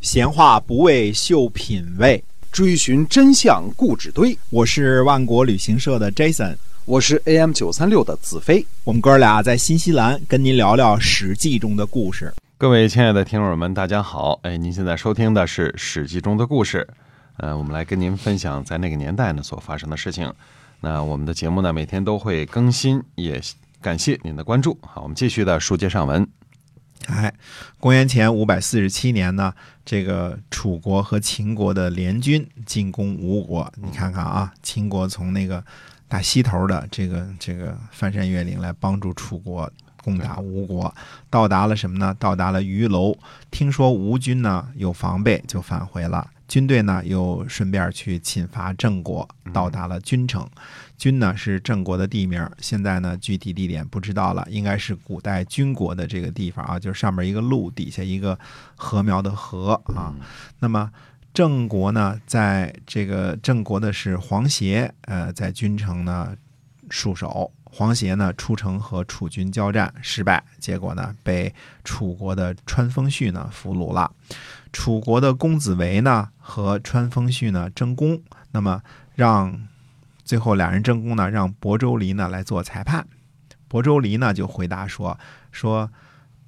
闲话不为秀品味，追寻真相故纸堆。我是万国旅行社的 Jason，我是 AM 九三六的子飞。我们哥俩在新西兰跟您聊聊《史记》中的故事。各位亲爱的听友们，大家好！哎，您现在收听的是《史记》中的故事。呃，我们来跟您分享在那个年代呢所发生的事情。那我们的节目呢每天都会更新，也感谢您的关注。好，我们继续的书接上文。哎，公元前五百四十七年呢，这个楚国和秦国的联军进攻吴国。你看看啊，秦国从那个大西头的这个这个翻山越岭来帮助楚国攻打吴国，到达了什么呢？到达了鱼楼。听说吴军呢有防备，就返回了。军队呢又顺便去侵伐郑国，到达了军城。军呢是郑国的地名，现在呢具体地点不知道了，应该是古代军国的这个地方啊，就是上面一个路，底下一个禾苗的禾啊。那么郑国呢，在这个郑国的是黄协，呃，在军城呢戍守。黄协呢出城和楚军交战失败，结果呢被楚国的川封胥呢俘虏了。楚国的公子围呢和川封胥呢争功，那么让。最后俩人争功呢，让亳州离呢来做裁判。亳州离呢就回答说：“说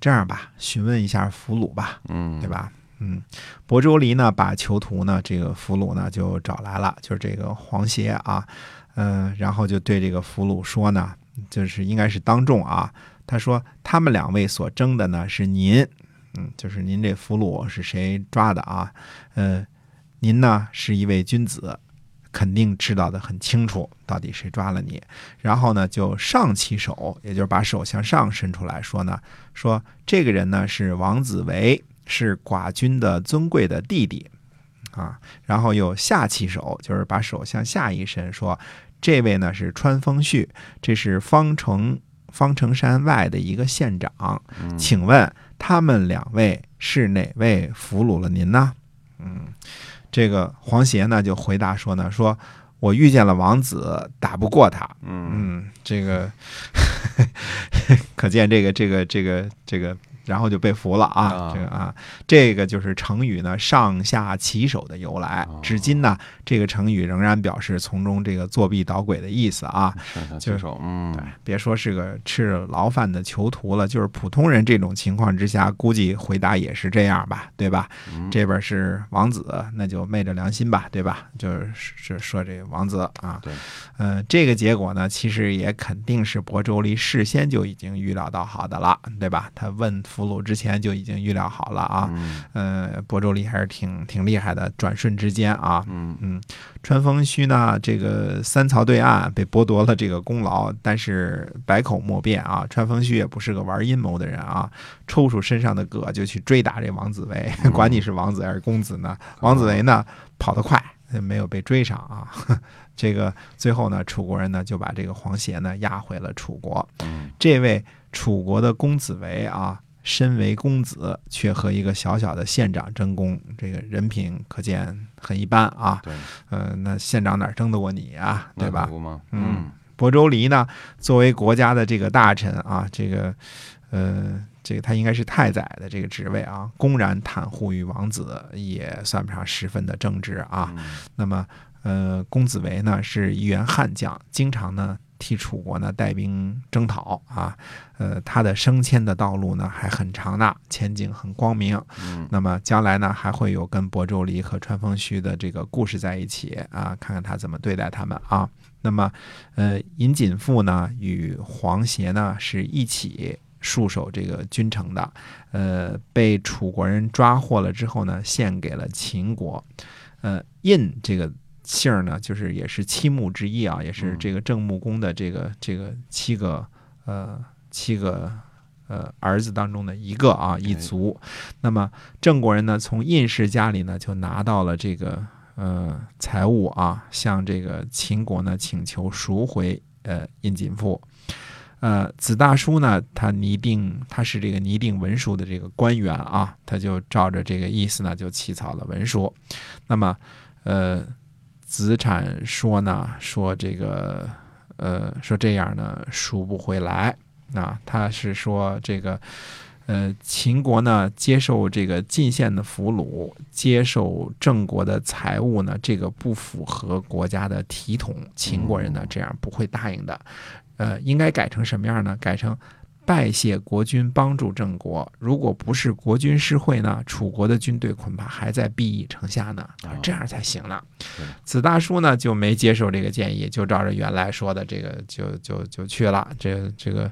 这样吧，询问一下俘虏吧，嗯，对吧？嗯，亳州离呢把囚徒呢这个俘虏呢就找来了，就是这个黄协啊，嗯，然后就对这个俘虏说呢，就是应该是当众啊，他说他们两位所争的呢是您，嗯，就是您这俘虏是谁抓的啊？呃，您呢是一位君子。”肯定知道的很清楚，到底谁抓了你。然后呢，就上起手，也就是把手向上伸出来说呢，说这个人呢是王子维，是寡君的尊贵的弟弟啊。然后又下起手，就是把手向下一伸，说这位呢是川风旭，这是方城方城山外的一个县长。请问他们两位是哪位俘虏了您呢？嗯。这个黄协呢就回答说呢，说我遇见了王子，打不过他。嗯，这个 可见这个这个这个这个。然后就被俘了啊！这个啊，这个就是成语呢“上下其手”的由来。至今呢，这个成语仍然表示从中这个作弊捣鬼的意思啊。上下其手，嗯，对，别说是个吃牢饭的囚徒了，就是普通人这种情况之下，估计回答也是这样吧，对吧？这边是王子，那就昧着良心吧，对吧？就是是说这个王子啊，对，呃，这个结果呢，其实也肯定是亳州离事先就已经预料到好的了，对吧？他问。俘虏之前就已经预料好了啊，呃，亳州离还是挺挺厉害的，转瞬之间啊，嗯。嗯，川丰胥呢，这个三曹对岸被剥夺了这个功劳，但是百口莫辩啊，川丰虚也不是个玩阴谋的人啊，抽出身上的戈就去追打这王子维，管你是王子还是公子呢，王子维呢跑得快，没有被追上啊，这个最后呢，楚国人呢就把这个黄协呢押回了楚国，这位楚国的公子维啊。身为公子，却和一个小小的县长争功，这个人品可见很一般啊。对，呃，那县长哪争得过你啊？对吧？嗯，亳州离呢，作为国家的这个大臣啊，这个，呃，这个他应该是太宰的这个职位啊，公然袒护于王子，也算不上十分的正直啊。那么，呃，公子维呢是一员悍将，经常呢。替楚国呢带兵征讨啊，呃，他的升迁的道路呢还很长呢，前景很光明。嗯，那么将来呢还会有跟亳州离和川丰胥的这个故事在一起啊，看看他怎么对待他们啊。那么，呃，尹锦富呢与黄协呢是一起戍守这个君城的，呃，被楚国人抓获了之后呢，献给了秦国。呃，印这个。姓儿呢，就是也是七木之一啊，也是这个郑穆公的这个这个七个呃七个呃儿子当中的一个啊一族。那么郑国人呢，从印氏家里呢就拿到了这个呃财物啊，向这个秦国呢请求赎回呃印锦父。呃子大叔呢，他拟定他是这个拟定文书的这个官员啊，他就照着这个意思呢就起草了文书。那么呃。子产说呢，说这个，呃，说这样呢赎不回来啊。他是说这个，呃，秦国呢接受这个进献的俘虏，接受郑国的财物呢，这个不符合国家的体统，秦国人呢这样不会答应的。呃，应该改成什么样呢？改成拜谢国君帮助郑国，如果不是国君施惠呢，楚国的军队恐怕还在毕邑城下呢，啊这样才行了。子大叔呢就没接受这个建议，就照着原来说的这个就就就去了。这这个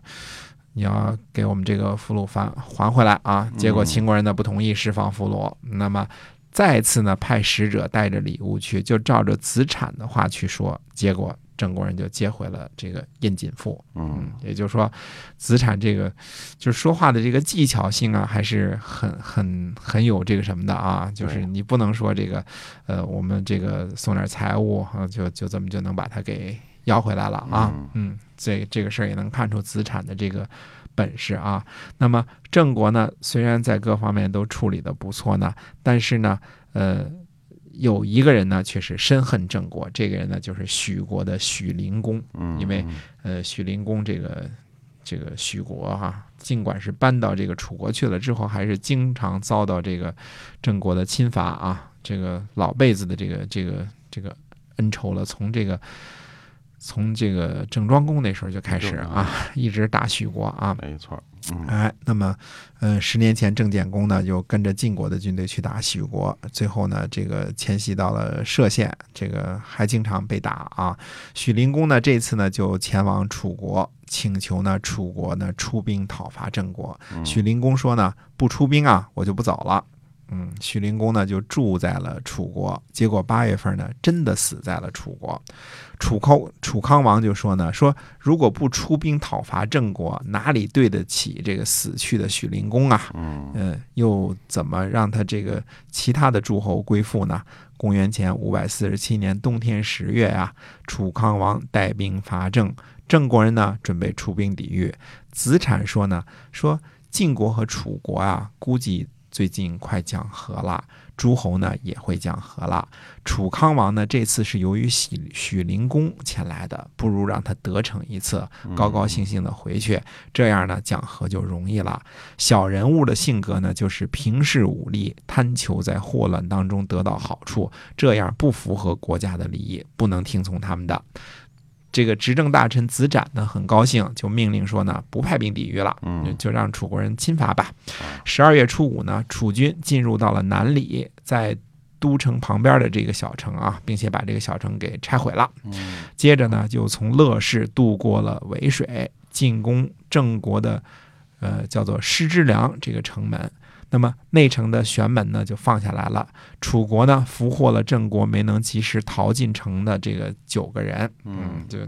你要给我们这个俘虏还还回来啊！结果秦国人呢不同意释放俘虏，那么再次呢派使者带着礼物去，就照着子产的话去说，结果郑国人就接回了这个印锦赋。嗯，也就是说，子产这个就是说话的这个技巧性啊，还是很很很有这个什么的啊。就是你不能说这个，呃，我们这个送点财物啊，就就这么就能把它给要回来了啊。嗯，这这个事儿也能看出子产的这个本事啊。那么郑国呢，虽然在各方面都处理的不错呢，但是呢，呃。有一个人呢，却是深恨郑国。这个人呢，就是许国的许灵公。嗯，因为呃，许灵公这个这个许国哈、尽管是搬到这个楚国去了之后，还是经常遭到这个郑国的侵伐啊，这个老辈子的这个这个这个恩仇了。从这个从这个郑庄公那时候就开始啊，一直打许国啊。没错，嗯哎，那么，呃，十年前郑简公呢，就跟着晋国的军队去打许国，最后呢，这个迁徙到了歙县，这个还经常被打啊。许灵公呢，这次呢就前往楚国，请求呢楚国呢出兵讨伐郑国。许灵公说呢，不出兵啊，我就不走了。嗯，许灵公呢就住在了楚国，结果八月份呢，真的死在了楚国。楚康楚康王就说呢，说如果不出兵讨伐郑国，哪里对得起这个死去的许灵公啊？嗯嗯，又怎么让他这个其他的诸侯归附呢？公元前五百四十七年冬天十月啊，楚康王带兵伐郑，郑国人呢准备出兵抵御。子产说呢，说晋国和楚国啊，估计最近快讲和了，诸侯呢也会讲和了。楚康王呢这次是由于许许灵公前来的，不如让他得逞一次，高高兴兴的回去，这样呢讲和就容易了。小人物的性格呢，就是平视武力，贪求在祸乱当中得到好处，这样不符合国家的利益，不能听从他们的。这个执政大臣子展呢，很高兴，就命令说呢，不派兵抵御了，嗯就让楚国人侵伐吧。十二月初五呢，楚军进入到了南里，在都城旁边的这个小城啊，并且把这个小城给拆毁了。嗯接着呢，就从乐氏渡过了渭水，进攻郑国的呃叫做师之梁这个城门。那么内城的玄门呢就放下来了。楚国呢俘获了郑国没能及时逃进城的这个九个人，嗯就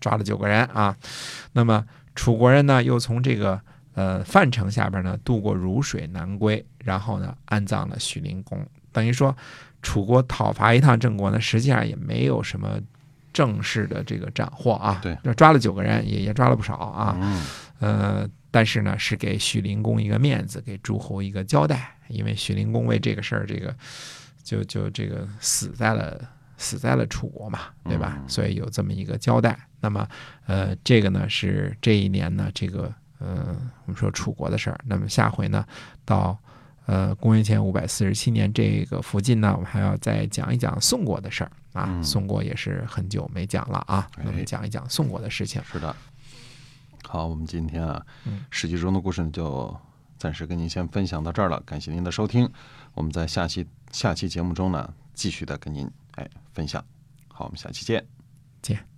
抓了九个人啊。那么楚国人呢又从这个呃范城下边呢渡过汝水南归，然后呢安葬了许灵公。等于说，楚国讨伐一趟郑国呢，实际上也没有什么正式的这个斩获啊。对，抓了九个人，也也抓了不少啊。嗯呃，但是呢，是给许灵公一个面子，给诸侯一个交代，因为许灵公为这个事儿，这个就就这个死在了死在了楚国嘛，对吧？嗯所以有这么一个交代。那么，呃，这个呢是这一年呢，这个呃，我们说楚国的事儿。那么下回呢，到呃公元前五百四十七年这个附近呢，我们还要再讲一讲宋国的事儿啊。嗯宋国也是很久没讲了啊，那么哎讲一讲宋国的事情。是的。好，我们今天啊，史记中的故事呢，就暂时跟您先分享到这儿了。感谢您的收听，我们在下期下期节目中呢，继续的跟您哎分享。好，我们下期见。见。